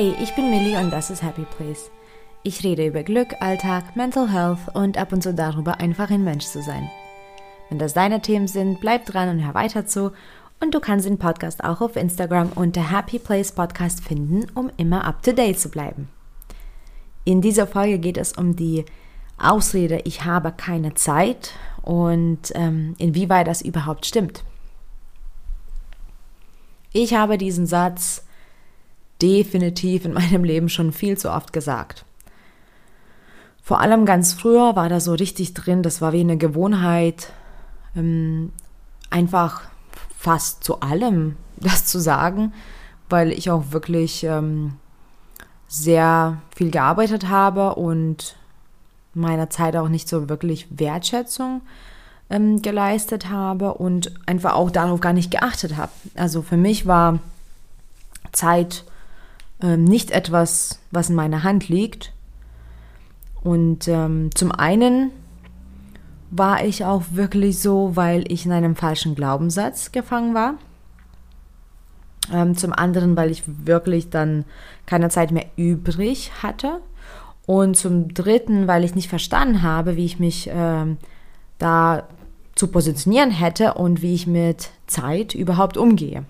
Hey, ich bin Millie und das ist Happy Place. Ich rede über Glück, Alltag, Mental Health und ab und zu darüber, einfach ein Mensch zu sein. Wenn das deine Themen sind, bleib dran und hör weiter zu. Und du kannst den Podcast auch auf Instagram unter Happy Place Podcast finden, um immer up to date zu bleiben. In dieser Folge geht es um die Ausrede, ich habe keine Zeit und ähm, inwieweit das überhaupt stimmt. Ich habe diesen Satz definitiv in meinem Leben schon viel zu oft gesagt. Vor allem ganz früher war da so richtig drin, das war wie eine Gewohnheit, ähm, einfach fast zu allem das zu sagen, weil ich auch wirklich ähm, sehr viel gearbeitet habe und meiner Zeit auch nicht so wirklich Wertschätzung ähm, geleistet habe und einfach auch darauf gar nicht geachtet habe. Also für mich war Zeit ähm, nicht etwas, was in meiner Hand liegt. Und ähm, zum einen war ich auch wirklich so, weil ich in einem falschen Glaubenssatz gefangen war. Ähm, zum anderen, weil ich wirklich dann keine Zeit mehr übrig hatte. Und zum dritten, weil ich nicht verstanden habe, wie ich mich ähm, da zu positionieren hätte und wie ich mit Zeit überhaupt umgehe.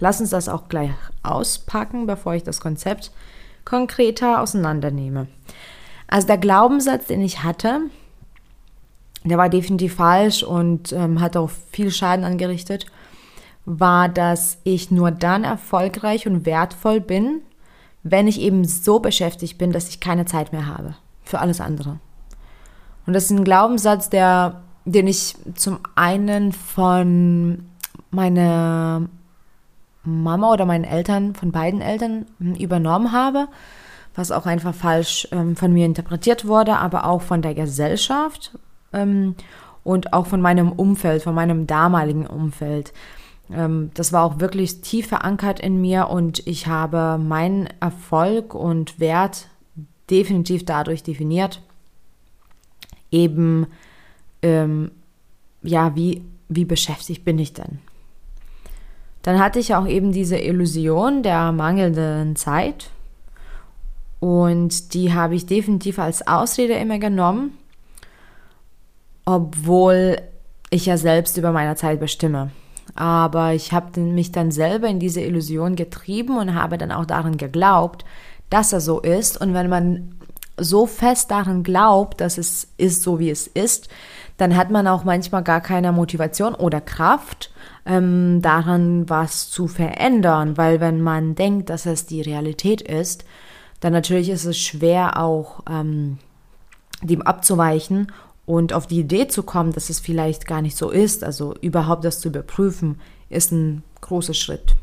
Lass uns das auch gleich auspacken, bevor ich das Konzept konkreter auseinandernehme. Also der Glaubenssatz, den ich hatte, der war definitiv falsch und ähm, hat auch viel Schaden angerichtet, war, dass ich nur dann erfolgreich und wertvoll bin, wenn ich eben so beschäftigt bin, dass ich keine Zeit mehr habe für alles andere. Und das ist ein Glaubenssatz, der, den ich zum einen von meiner Mama oder meinen Eltern, von beiden Eltern hm, übernommen habe, was auch einfach falsch ähm, von mir interpretiert wurde, aber auch von der Gesellschaft ähm, und auch von meinem Umfeld, von meinem damaligen Umfeld. Ähm, das war auch wirklich tief verankert in mir und ich habe meinen Erfolg und Wert definitiv dadurch definiert, eben, ähm, ja, wie, wie beschäftigt bin ich denn? Dann hatte ich auch eben diese Illusion der mangelnden Zeit. Und die habe ich definitiv als Ausrede immer genommen, obwohl ich ja selbst über meine Zeit bestimme. Aber ich habe mich dann selber in diese Illusion getrieben und habe dann auch daran geglaubt, dass er so ist. Und wenn man so fest daran glaubt, dass es ist so, wie es ist, dann hat man auch manchmal gar keine Motivation oder Kraft, ähm, daran was zu verändern, weil wenn man denkt, dass es die Realität ist, dann natürlich ist es schwer auch ähm, dem abzuweichen und auf die Idee zu kommen, dass es vielleicht gar nicht so ist. Also überhaupt das zu überprüfen, ist ein großer Schritt.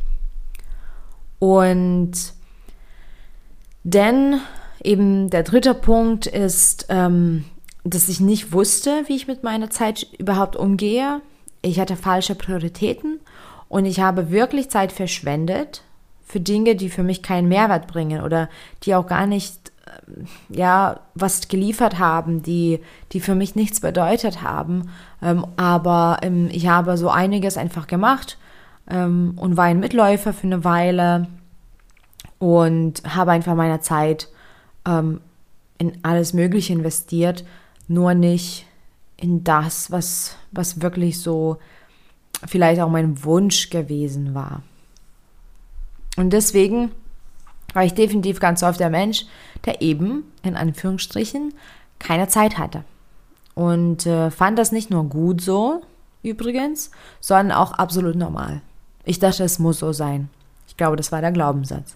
Und denn eben der dritte Punkt ist, ähm, dass ich nicht wusste, wie ich mit meiner Zeit überhaupt umgehe ich hatte falsche Prioritäten und ich habe wirklich Zeit verschwendet für Dinge, die für mich keinen Mehrwert bringen oder die auch gar nicht ähm, ja was geliefert haben, die die für mich nichts bedeutet haben. Ähm, aber ähm, ich habe so einiges einfach gemacht ähm, und war ein Mitläufer für eine Weile und habe einfach meine Zeit in alles Mögliche investiert, nur nicht in das, was, was wirklich so vielleicht auch mein Wunsch gewesen war. Und deswegen war ich definitiv ganz oft der Mensch, der eben, in Anführungsstrichen, keine Zeit hatte. Und äh, fand das nicht nur gut so, übrigens, sondern auch absolut normal. Ich dachte, es muss so sein. Ich glaube, das war der Glaubenssatz.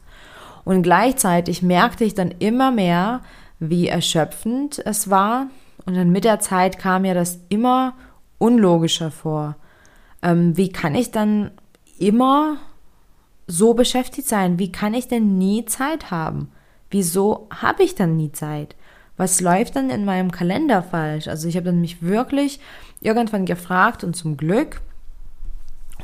Und gleichzeitig merkte ich dann immer mehr, wie erschöpfend es war, und dann mit der Zeit kam mir das immer unlogischer vor. Ähm, wie kann ich dann immer so beschäftigt sein? Wie kann ich denn nie Zeit haben? Wieso habe ich dann nie Zeit? Was läuft dann in meinem Kalender falsch? Also ich habe dann mich wirklich irgendwann gefragt und zum Glück.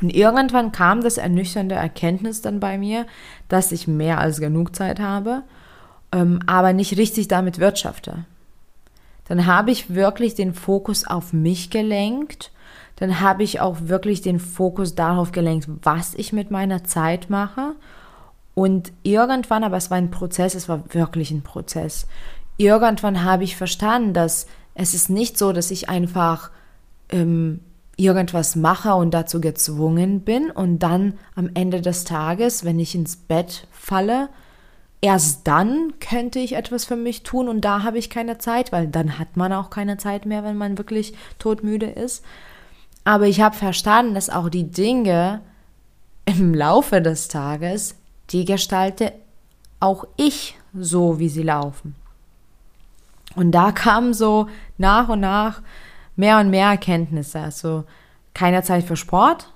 Und irgendwann kam das ernüchternde Erkenntnis dann bei mir, dass ich mehr als genug Zeit habe, ähm, aber nicht richtig damit wirtschafte dann habe ich wirklich den Fokus auf mich gelenkt. Dann habe ich auch wirklich den Fokus darauf gelenkt, was ich mit meiner Zeit mache. Und irgendwann, aber es war ein Prozess, es war wirklich ein Prozess. Irgendwann habe ich verstanden, dass es ist nicht so, dass ich einfach ähm, irgendwas mache und dazu gezwungen bin und dann am Ende des Tages, wenn ich ins Bett falle, erst dann könnte ich etwas für mich tun und da habe ich keine Zeit, weil dann hat man auch keine Zeit mehr, wenn man wirklich todmüde ist. Aber ich habe verstanden, dass auch die Dinge im Laufe des Tages, die gestalte auch ich so, wie sie laufen. Und da kamen so nach und nach mehr und mehr Erkenntnisse. Also keine Zeit für Sport,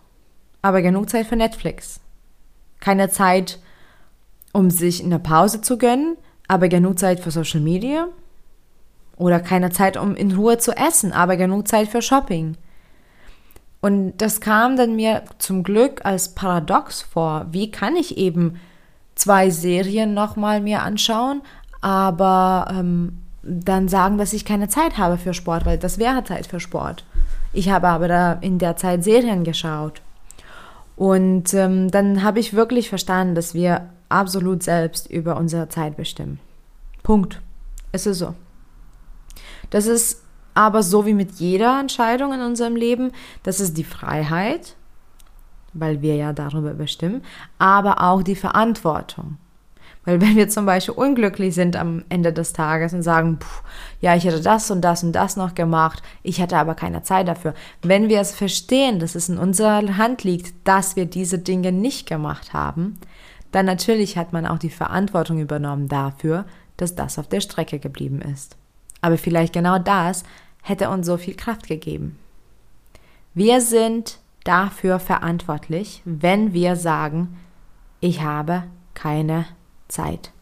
aber genug Zeit für Netflix. Keine Zeit um sich eine Pause zu gönnen, aber genug Zeit für Social Media. Oder keine Zeit, um in Ruhe zu essen, aber genug Zeit für Shopping. Und das kam dann mir zum Glück als Paradox vor. Wie kann ich eben zwei Serien nochmal mir anschauen, aber ähm, dann sagen, dass ich keine Zeit habe für Sport, weil das wäre Zeit für Sport. Ich habe aber da in der Zeit Serien geschaut. Und ähm, dann habe ich wirklich verstanden, dass wir absolut selbst über unsere Zeit bestimmen. Punkt. Es ist so. Das ist aber so wie mit jeder Entscheidung in unserem Leben, das ist die Freiheit, weil wir ja darüber bestimmen, aber auch die Verantwortung. Weil wenn wir zum Beispiel unglücklich sind am Ende des Tages und sagen, pff, ja, ich hätte das und das und das noch gemacht, ich hatte aber keine Zeit dafür. Wenn wir es verstehen, dass es in unserer Hand liegt, dass wir diese Dinge nicht gemacht haben, dann natürlich hat man auch die Verantwortung übernommen dafür, dass das auf der Strecke geblieben ist. Aber vielleicht genau das hätte uns so viel Kraft gegeben. Wir sind dafür verantwortlich, wenn wir sagen, ich habe keine Zeit.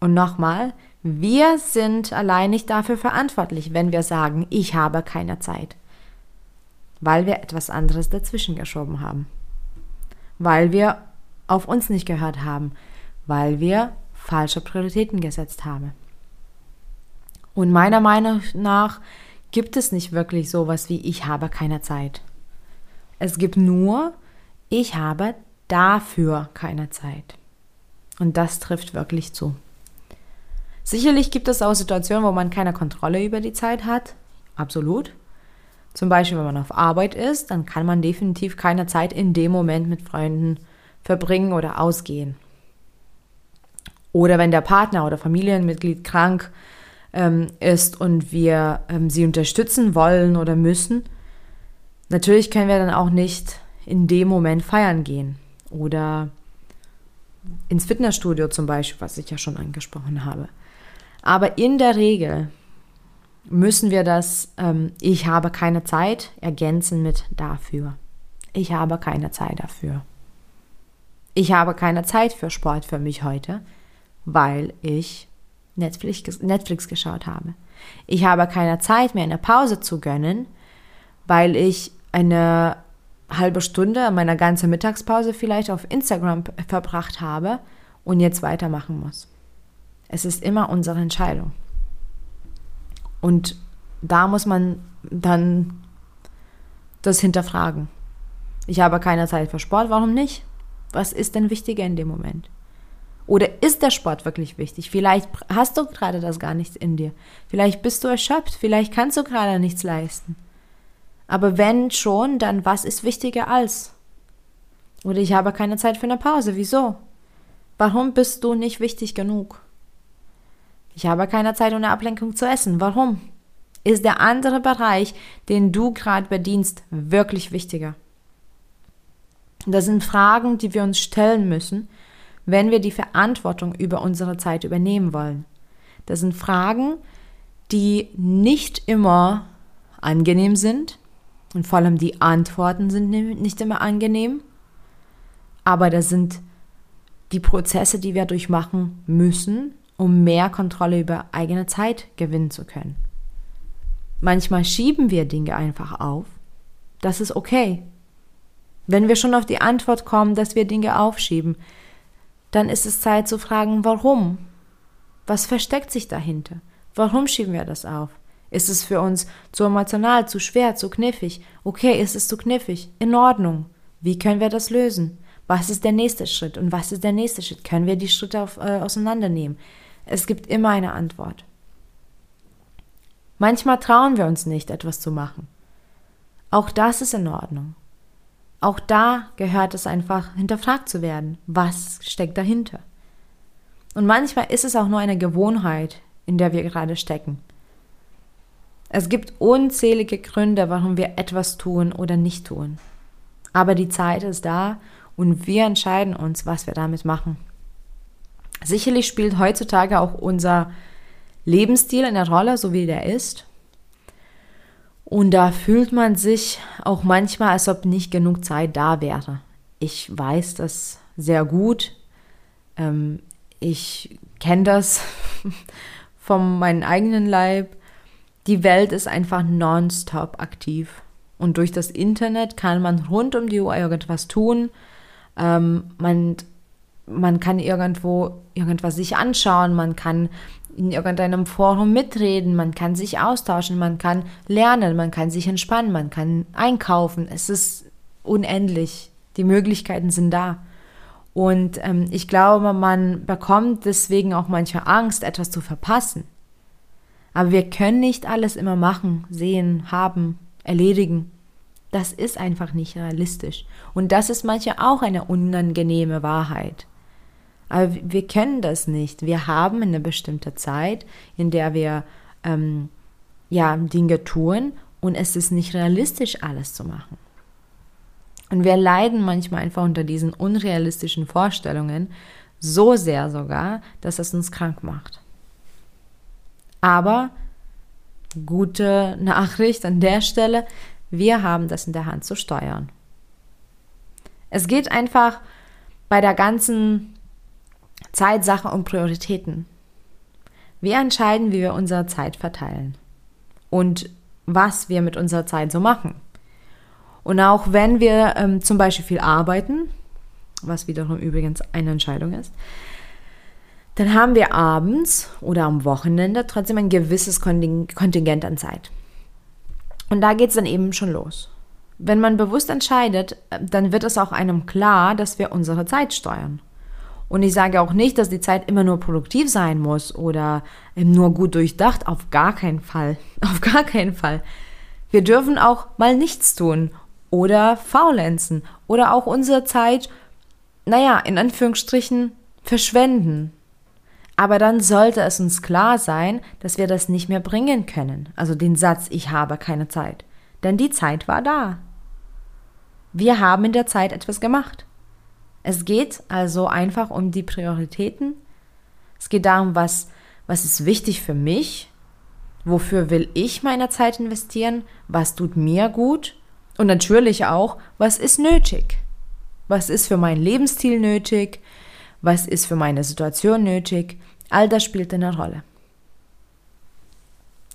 Und nochmal, wir sind allein nicht dafür verantwortlich, wenn wir sagen, ich habe keine Zeit, weil wir etwas anderes dazwischen geschoben haben, weil wir auf uns nicht gehört haben, weil wir falsche Prioritäten gesetzt haben. Und meiner Meinung nach gibt es nicht wirklich sowas wie ich habe keine Zeit. Es gibt nur ich habe dafür keine Zeit. Und das trifft wirklich zu. Sicherlich gibt es auch Situationen, wo man keine Kontrolle über die Zeit hat. Absolut. Zum Beispiel, wenn man auf Arbeit ist, dann kann man definitiv keine Zeit in dem Moment mit Freunden verbringen oder ausgehen. Oder wenn der Partner oder Familienmitglied krank ähm, ist und wir ähm, sie unterstützen wollen oder müssen, natürlich können wir dann auch nicht in dem Moment feiern gehen oder ins Fitnessstudio zum Beispiel, was ich ja schon angesprochen habe. Aber in der Regel müssen wir das ähm, Ich habe keine Zeit ergänzen mit dafür. Ich habe keine Zeit dafür. Ich habe keine Zeit für Sport für mich heute, weil ich Netflix, Netflix geschaut habe. Ich habe keine Zeit, mir eine Pause zu gönnen, weil ich eine halbe Stunde meiner ganzen Mittagspause vielleicht auf Instagram verbracht habe und jetzt weitermachen muss. Es ist immer unsere Entscheidung. Und da muss man dann das hinterfragen. Ich habe keine Zeit für Sport, warum nicht? Was ist denn wichtiger in dem Moment? Oder ist der Sport wirklich wichtig? Vielleicht hast du gerade das gar nicht in dir. Vielleicht bist du erschöpft. Vielleicht kannst du gerade nichts leisten. Aber wenn schon, dann was ist wichtiger als? Oder ich habe keine Zeit für eine Pause. Wieso? Warum bist du nicht wichtig genug? Ich habe keine Zeit, ohne Ablenkung zu essen. Warum? Ist der andere Bereich, den du gerade bedienst, wirklich wichtiger? Das sind Fragen, die wir uns stellen müssen, wenn wir die Verantwortung über unsere Zeit übernehmen wollen. Das sind Fragen, die nicht immer angenehm sind und vor allem die Antworten sind nicht immer angenehm, aber das sind die Prozesse, die wir durchmachen müssen, um mehr Kontrolle über eigene Zeit gewinnen zu können. Manchmal schieben wir Dinge einfach auf. Das ist okay. Wenn wir schon auf die Antwort kommen, dass wir Dinge aufschieben, dann ist es Zeit zu fragen, warum? Was versteckt sich dahinter? Warum schieben wir das auf? Ist es für uns zu emotional, zu schwer, zu kniffig? Okay, ist es zu kniffig? In Ordnung. Wie können wir das lösen? Was ist der nächste Schritt und was ist der nächste Schritt? Können wir die Schritte auf, äh, auseinandernehmen? Es gibt immer eine Antwort. Manchmal trauen wir uns nicht, etwas zu machen. Auch das ist in Ordnung. Auch da gehört es einfach hinterfragt zu werden. Was steckt dahinter? Und manchmal ist es auch nur eine Gewohnheit, in der wir gerade stecken. Es gibt unzählige Gründe, warum wir etwas tun oder nicht tun. Aber die Zeit ist da und wir entscheiden uns, was wir damit machen. Sicherlich spielt heutzutage auch unser Lebensstil eine Rolle, so wie der ist. Und da fühlt man sich auch manchmal, als ob nicht genug Zeit da wäre. Ich weiß das sehr gut. Ähm, ich kenne das von meinem eigenen Leib. Die Welt ist einfach nonstop aktiv. Und durch das Internet kann man rund um die Uhr irgendwas tun. Ähm, man, man kann irgendwo irgendwas sich anschauen, man kann in irgendeinem Forum mitreden, man kann sich austauschen, man kann lernen, man kann sich entspannen, man kann einkaufen. Es ist unendlich. Die Möglichkeiten sind da. Und ähm, ich glaube, man bekommt deswegen auch manchmal Angst, etwas zu verpassen. Aber wir können nicht alles immer machen, sehen, haben, erledigen. Das ist einfach nicht realistisch. Und das ist manchmal auch eine unangenehme Wahrheit. Aber wir können das nicht. Wir haben eine bestimmte Zeit, in der wir ähm, ja, Dinge tun und es ist nicht realistisch, alles zu machen. Und wir leiden manchmal einfach unter diesen unrealistischen Vorstellungen so sehr sogar, dass es uns krank macht. Aber gute Nachricht an der Stelle, wir haben das in der Hand zu steuern. Es geht einfach bei der ganzen Zeitsache und Prioritäten. Wir entscheiden, wie wir unsere Zeit verteilen und was wir mit unserer Zeit so machen. Und auch wenn wir ähm, zum Beispiel viel arbeiten, was wiederum übrigens eine Entscheidung ist, dann haben wir abends oder am Wochenende trotzdem ein gewisses Kontingent an Zeit. Und da geht es dann eben schon los. Wenn man bewusst entscheidet, äh, dann wird es auch einem klar, dass wir unsere Zeit steuern. Und ich sage auch nicht, dass die Zeit immer nur produktiv sein muss oder nur gut durchdacht. Auf gar keinen Fall. Auf gar keinen Fall. Wir dürfen auch mal nichts tun oder faulenzen oder auch unsere Zeit, naja, in Anführungsstrichen verschwenden. Aber dann sollte es uns klar sein, dass wir das nicht mehr bringen können. Also den Satz, ich habe keine Zeit. Denn die Zeit war da. Wir haben in der Zeit etwas gemacht. Es geht also einfach um die Prioritäten. Es geht darum, was, was ist wichtig für mich, wofür will ich meine Zeit investieren, was tut mir gut und natürlich auch, was ist nötig. Was ist für meinen Lebensstil nötig, was ist für meine Situation nötig, all das spielt eine Rolle.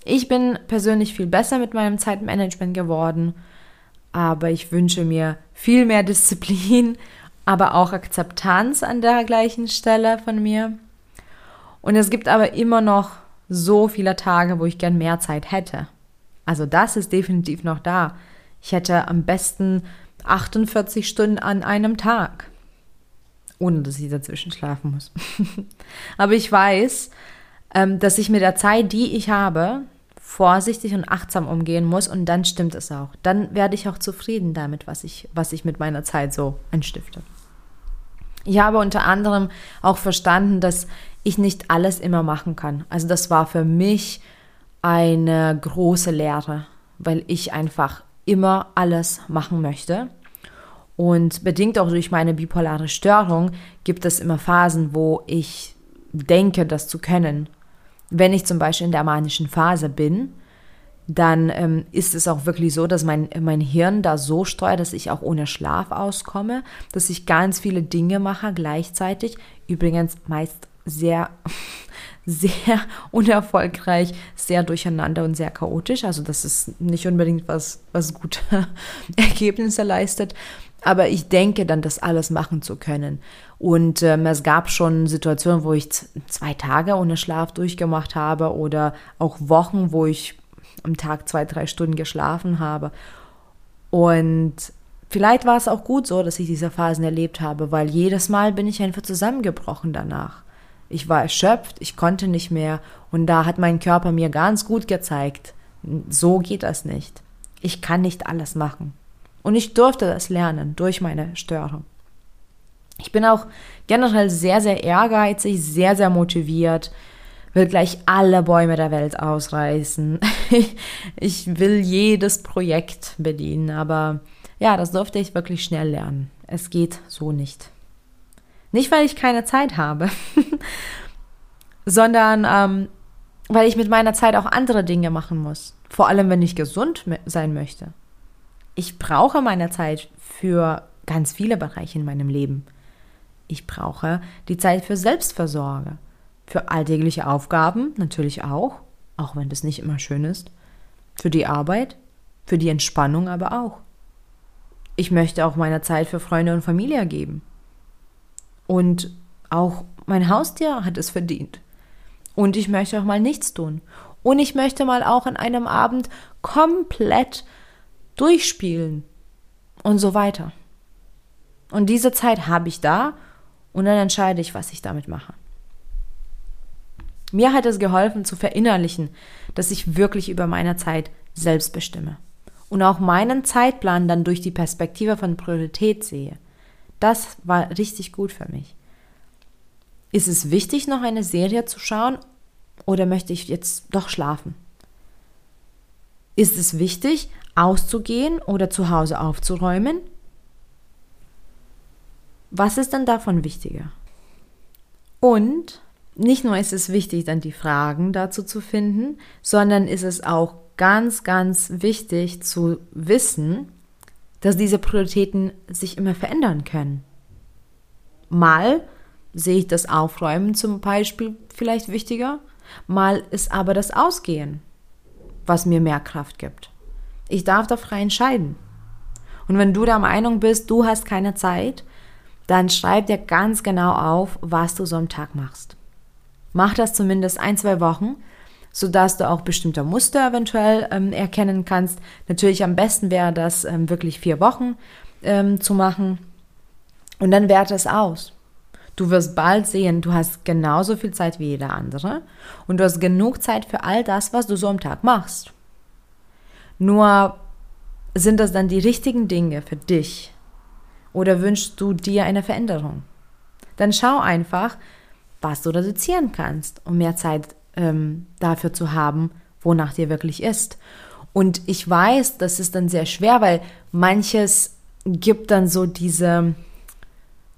Ich bin persönlich viel besser mit meinem Zeitmanagement geworden, aber ich wünsche mir viel mehr Disziplin aber auch Akzeptanz an der gleichen Stelle von mir. Und es gibt aber immer noch so viele Tage, wo ich gern mehr Zeit hätte. Also das ist definitiv noch da. Ich hätte am besten 48 Stunden an einem Tag, ohne dass ich dazwischen schlafen muss. aber ich weiß, ähm, dass ich mit der Zeit, die ich habe, vorsichtig und achtsam umgehen muss und dann stimmt es auch. Dann werde ich auch zufrieden damit, was ich, was ich mit meiner Zeit so anstifte. Ich habe unter anderem auch verstanden, dass ich nicht alles immer machen kann. Also das war für mich eine große Lehre, weil ich einfach immer alles machen möchte. Und bedingt auch durch meine bipolare Störung gibt es immer Phasen, wo ich denke, das zu können. Wenn ich zum Beispiel in der manischen Phase bin, dann ähm, ist es auch wirklich so, dass mein, mein Hirn da so steuert, dass ich auch ohne Schlaf auskomme, dass ich ganz viele Dinge mache gleichzeitig. Übrigens meist sehr, sehr unerfolgreich, sehr durcheinander und sehr chaotisch. Also das ist nicht unbedingt was, was gute Ergebnisse leistet. Aber ich denke dann, das alles machen zu können. Und ähm, es gab schon Situationen, wo ich zwei Tage ohne Schlaf durchgemacht habe oder auch Wochen, wo ich am Tag zwei, drei Stunden geschlafen habe. Und vielleicht war es auch gut so, dass ich diese Phasen erlebt habe, weil jedes Mal bin ich einfach zusammengebrochen danach. Ich war erschöpft, ich konnte nicht mehr und da hat mein Körper mir ganz gut gezeigt, so geht das nicht. Ich kann nicht alles machen. Und ich durfte das lernen durch meine Störung. Ich bin auch generell sehr, sehr ehrgeizig, sehr, sehr motiviert, will gleich alle Bäume der Welt ausreißen. ich will jedes Projekt bedienen, aber ja, das durfte ich wirklich schnell lernen. Es geht so nicht. Nicht, weil ich keine Zeit habe, sondern ähm, weil ich mit meiner Zeit auch andere Dinge machen muss. Vor allem, wenn ich gesund sein möchte. Ich brauche meine Zeit für ganz viele Bereiche in meinem Leben. Ich brauche die Zeit für Selbstversorge, für alltägliche Aufgaben natürlich auch, auch wenn das nicht immer schön ist, für die Arbeit, für die Entspannung aber auch. Ich möchte auch meine Zeit für Freunde und Familie geben. Und auch mein Haustier hat es verdient. Und ich möchte auch mal nichts tun. Und ich möchte mal auch an einem Abend komplett durchspielen und so weiter. Und diese Zeit habe ich da und dann entscheide ich, was ich damit mache. Mir hat es geholfen zu verinnerlichen, dass ich wirklich über meine Zeit selbst bestimme und auch meinen Zeitplan dann durch die Perspektive von Priorität sehe. Das war richtig gut für mich. Ist es wichtig, noch eine Serie zu schauen oder möchte ich jetzt doch schlafen? Ist es wichtig, auszugehen oder zu Hause aufzuräumen? Was ist denn davon wichtiger? Und nicht nur ist es wichtig, dann die Fragen dazu zu finden, sondern ist es auch ganz, ganz wichtig zu wissen, dass diese Prioritäten sich immer verändern können. Mal sehe ich das Aufräumen zum Beispiel vielleicht wichtiger, mal ist aber das Ausgehen, was mir mehr Kraft gibt. Ich darf da frei entscheiden. Und wenn du der Meinung bist, du hast keine Zeit, dann schreib dir ganz genau auf, was du so am Tag machst. Mach das zumindest ein, zwei Wochen, sodass du auch bestimmte Muster eventuell ähm, erkennen kannst. Natürlich am besten wäre das ähm, wirklich vier Wochen ähm, zu machen. Und dann werte es aus. Du wirst bald sehen, du hast genauso viel Zeit wie jeder andere und du hast genug Zeit für all das, was du so am Tag machst. Nur sind das dann die richtigen Dinge für dich oder wünschst du dir eine Veränderung? Dann schau einfach, was du reduzieren kannst, um mehr Zeit ähm, dafür zu haben, wonach dir wirklich ist. Und ich weiß, das ist dann sehr schwer, weil manches gibt dann so diese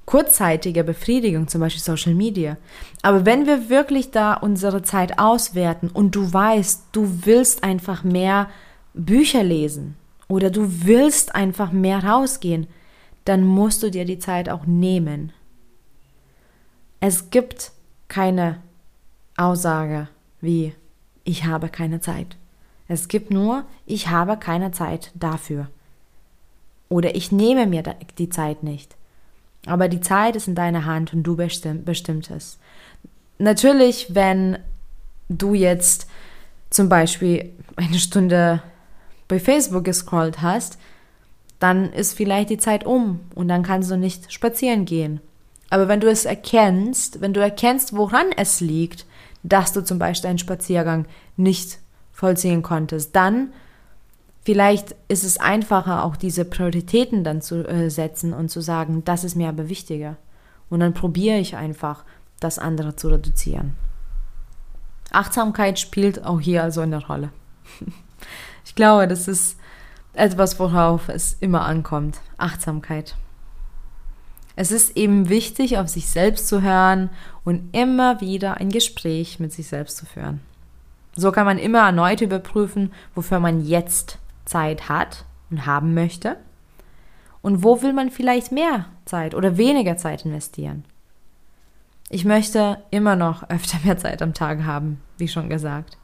kurzzeitige Befriedigung, zum Beispiel Social Media. Aber wenn wir wirklich da unsere Zeit auswerten und du weißt, du willst einfach mehr Bücher lesen oder du willst einfach mehr rausgehen, dann musst du dir die Zeit auch nehmen. Es gibt keine Aussage wie ich habe keine Zeit. Es gibt nur ich habe keine Zeit dafür. Oder ich nehme mir die Zeit nicht. Aber die Zeit ist in deiner Hand und du bestimm, bestimmst es. Natürlich, wenn du jetzt zum Beispiel eine Stunde bei Facebook gescrollt hast, dann ist vielleicht die Zeit um und dann kannst du nicht spazieren gehen. Aber wenn du es erkennst, wenn du erkennst, woran es liegt, dass du zum Beispiel einen Spaziergang nicht vollziehen konntest, dann Vielleicht ist es einfacher, auch diese Prioritäten dann zu äh, setzen und zu sagen, das ist mir aber wichtiger. Und dann probiere ich einfach, das andere zu reduzieren. Achtsamkeit spielt auch hier also eine Rolle. Ich glaube, das ist etwas, worauf es immer ankommt. Achtsamkeit. Es ist eben wichtig, auf sich selbst zu hören und immer wieder ein Gespräch mit sich selbst zu führen. So kann man immer erneut überprüfen, wofür man jetzt Zeit hat und haben möchte? Und wo will man vielleicht mehr Zeit oder weniger Zeit investieren? Ich möchte immer noch öfter mehr Zeit am Tag haben, wie schon gesagt.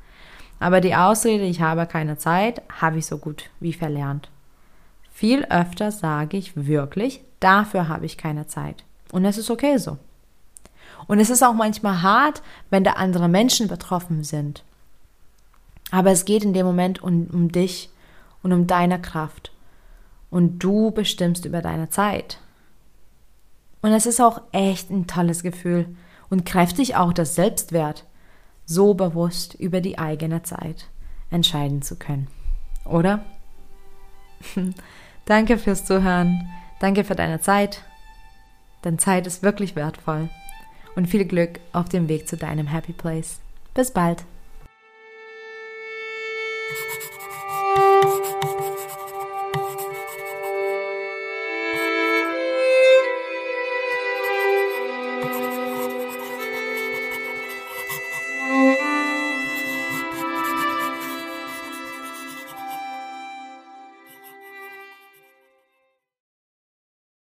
Aber die Ausrede, ich habe keine Zeit, habe ich so gut wie verlernt. Viel öfter sage ich wirklich, dafür habe ich keine Zeit. Und es ist okay so. Und es ist auch manchmal hart, wenn da andere Menschen betroffen sind. Aber es geht in dem Moment um, um dich und um deine Kraft. und du bestimmst über deine Zeit. Und es ist auch echt ein tolles Gefühl und dich auch das Selbstwert, so bewusst über die eigene Zeit entscheiden zu können. Oder? Danke fürs Zuhören. Danke für deine Zeit. Denn Zeit ist wirklich wertvoll. Und viel Glück auf dem Weg zu deinem Happy Place. Bis bald.